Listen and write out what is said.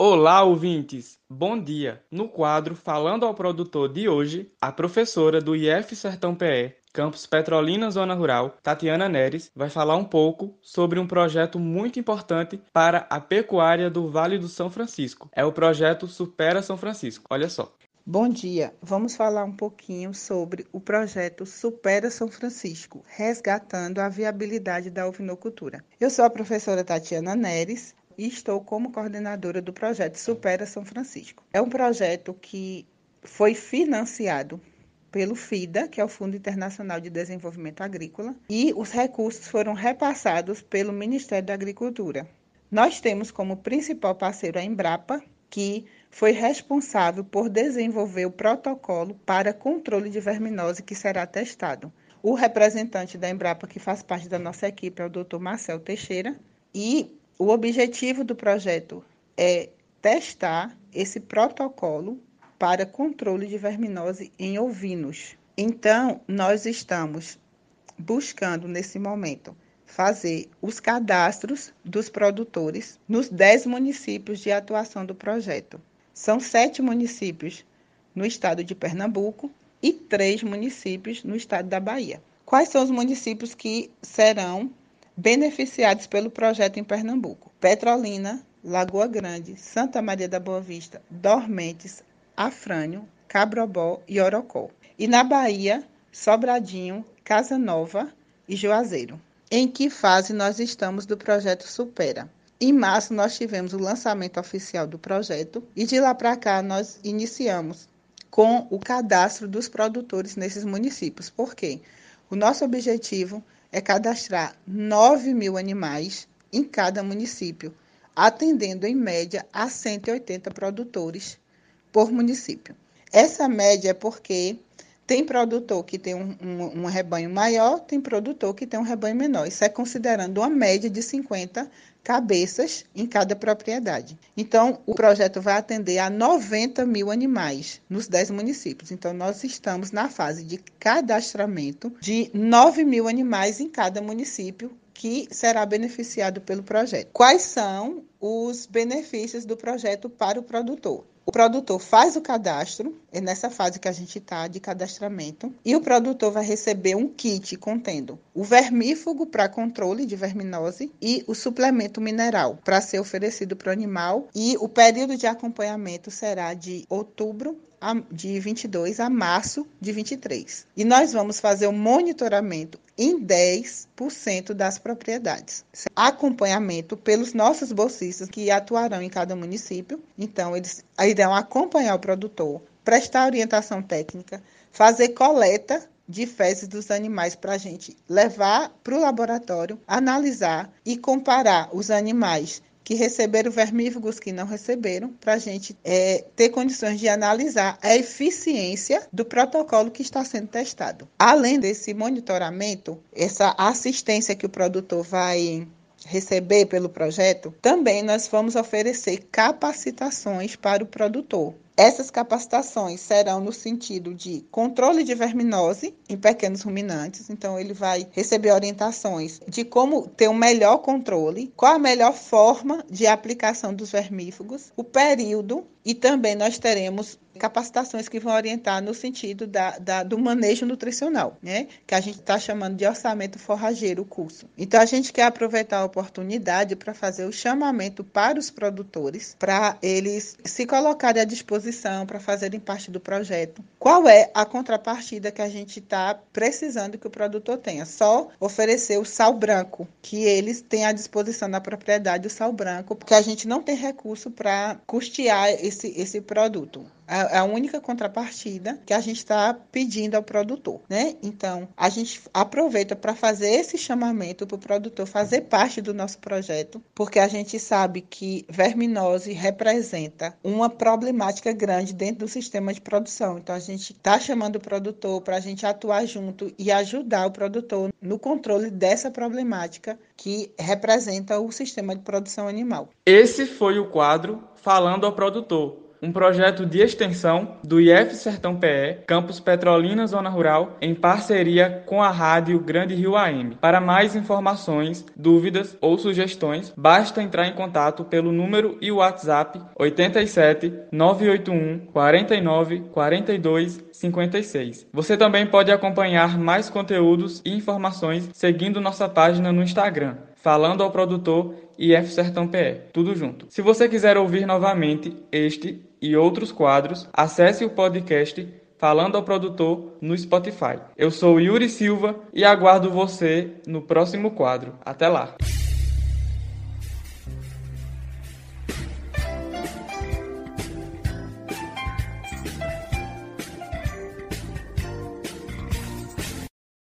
Olá, ouvintes! Bom dia! No quadro Falando ao Produtor de hoje, a professora do IF Sertão PE, campus Petrolina Zona Rural, Tatiana Neres, vai falar um pouco sobre um projeto muito importante para a pecuária do Vale do São Francisco. É o projeto Supera São Francisco. Olha só. Bom dia, vamos falar um pouquinho sobre o projeto Supera São Francisco, resgatando a viabilidade da ovinocultura. Eu sou a professora Tatiana Neres, e estou como coordenadora do projeto Supera São Francisco. É um projeto que foi financiado pelo FIDA, que é o Fundo Internacional de Desenvolvimento Agrícola, e os recursos foram repassados pelo Ministério da Agricultura. Nós temos como principal parceiro a Embrapa, que foi responsável por desenvolver o protocolo para controle de verminose que será testado. O representante da Embrapa, que faz parte da nossa equipe, é o Dr. Marcel Teixeira, e o objetivo do projeto é testar esse protocolo para controle de verminose em ovinos. Então, nós estamos buscando nesse momento fazer os cadastros dos produtores nos 10 municípios de atuação do projeto. São sete municípios no estado de Pernambuco e três municípios no estado da Bahia. Quais são os municípios que serão beneficiados pelo projeto em Pernambuco: Petrolina, Lagoa Grande, Santa Maria da Boa Vista, Dormentes, Afrânio, Cabrobó e Orocó. E na Bahia, Sobradinho, Casa Nova e Juazeiro. Em que fase nós estamos do projeto Supera? Em março, nós tivemos o lançamento oficial do projeto e de lá para cá nós iniciamos com o cadastro dos produtores nesses municípios. Por quê? O nosso objetivo é cadastrar 9 mil animais em cada município, atendendo em média a 180 produtores por município. Essa média é porque tem produtor que tem um, um, um, rebanho maior, tem produtor que tem um rebanho menor. Isso é considerando uma média de 50 cabeças em cada propriedade. Então, o projeto vai atender a 90 mil animais nos 10 municípios. Então, nós estamos na fase de cadastramento de 9 mil animais em cada município que será beneficiado pelo projeto. Quais são os benefícios do projeto para o produtor? O produtor faz o cadastro, é nessa fase que a gente está de cadastramento, e o produtor vai receber um kit contendo o vermífugo para controle de verminose e o suplemento mineral para ser oferecido para o animal. E o período de acompanhamento será de outubro de 22 a março de 23. E nós vamos fazer o um monitoramento em 10% das propriedades. Acompanhamento pelos nossos bolsistas que atuarão em cada município. Então, eles irão acompanhar o produtor, prestar orientação técnica, fazer coleta de fezes dos animais para a gente levar para o laboratório, analisar e comparar os animais que receberam vermífugos que não receberam, para a gente é, ter condições de analisar a eficiência do protocolo que está sendo testado. Além desse monitoramento, essa assistência que o produtor vai receber pelo projeto, também nós vamos oferecer capacitações para o produtor. Essas capacitações serão no sentido de controle de verminose em pequenos ruminantes, então ele vai receber orientações de como ter um melhor controle, qual a melhor forma de aplicação dos vermífugos, o período e também nós teremos capacitações que vão orientar no sentido da, da do manejo nutricional, né? Que a gente está chamando de orçamento forrageiro o curso. Então a gente quer aproveitar a oportunidade para fazer o chamamento para os produtores, para eles se colocarem à disposição para fazerem parte do projeto. Qual é a contrapartida que a gente está precisando que o produtor tenha? Só oferecer o sal branco, que eles têm à disposição na propriedade o sal branco, porque a gente não tem recurso para custear esse, esse produto a, a única contrapartida que a gente está pedindo ao produtor, né? Então, a gente aproveita para fazer esse chamamento para o produtor fazer parte do nosso projeto, porque a gente sabe que verminose representa uma problemática grande dentro do sistema de produção. Então, a gente está chamando o produtor para a gente atuar junto e ajudar o produtor no controle dessa problemática que representa o sistema de produção animal. Esse foi o quadro Falando ao Produtor um projeto de extensão do IF Sertão PE, campus Petrolina Zona Rural, em parceria com a rádio Grande Rio AM. Para mais informações, dúvidas ou sugestões, basta entrar em contato pelo número e WhatsApp 87 981 49 42 56. Você também pode acompanhar mais conteúdos e informações seguindo nossa página no Instagram, falando ao produtor IF Sertão PE, tudo junto. Se você quiser ouvir novamente este e outros quadros, acesse o podcast Falando ao Produtor no Spotify. Eu sou Yuri Silva e aguardo você no próximo quadro. Até lá!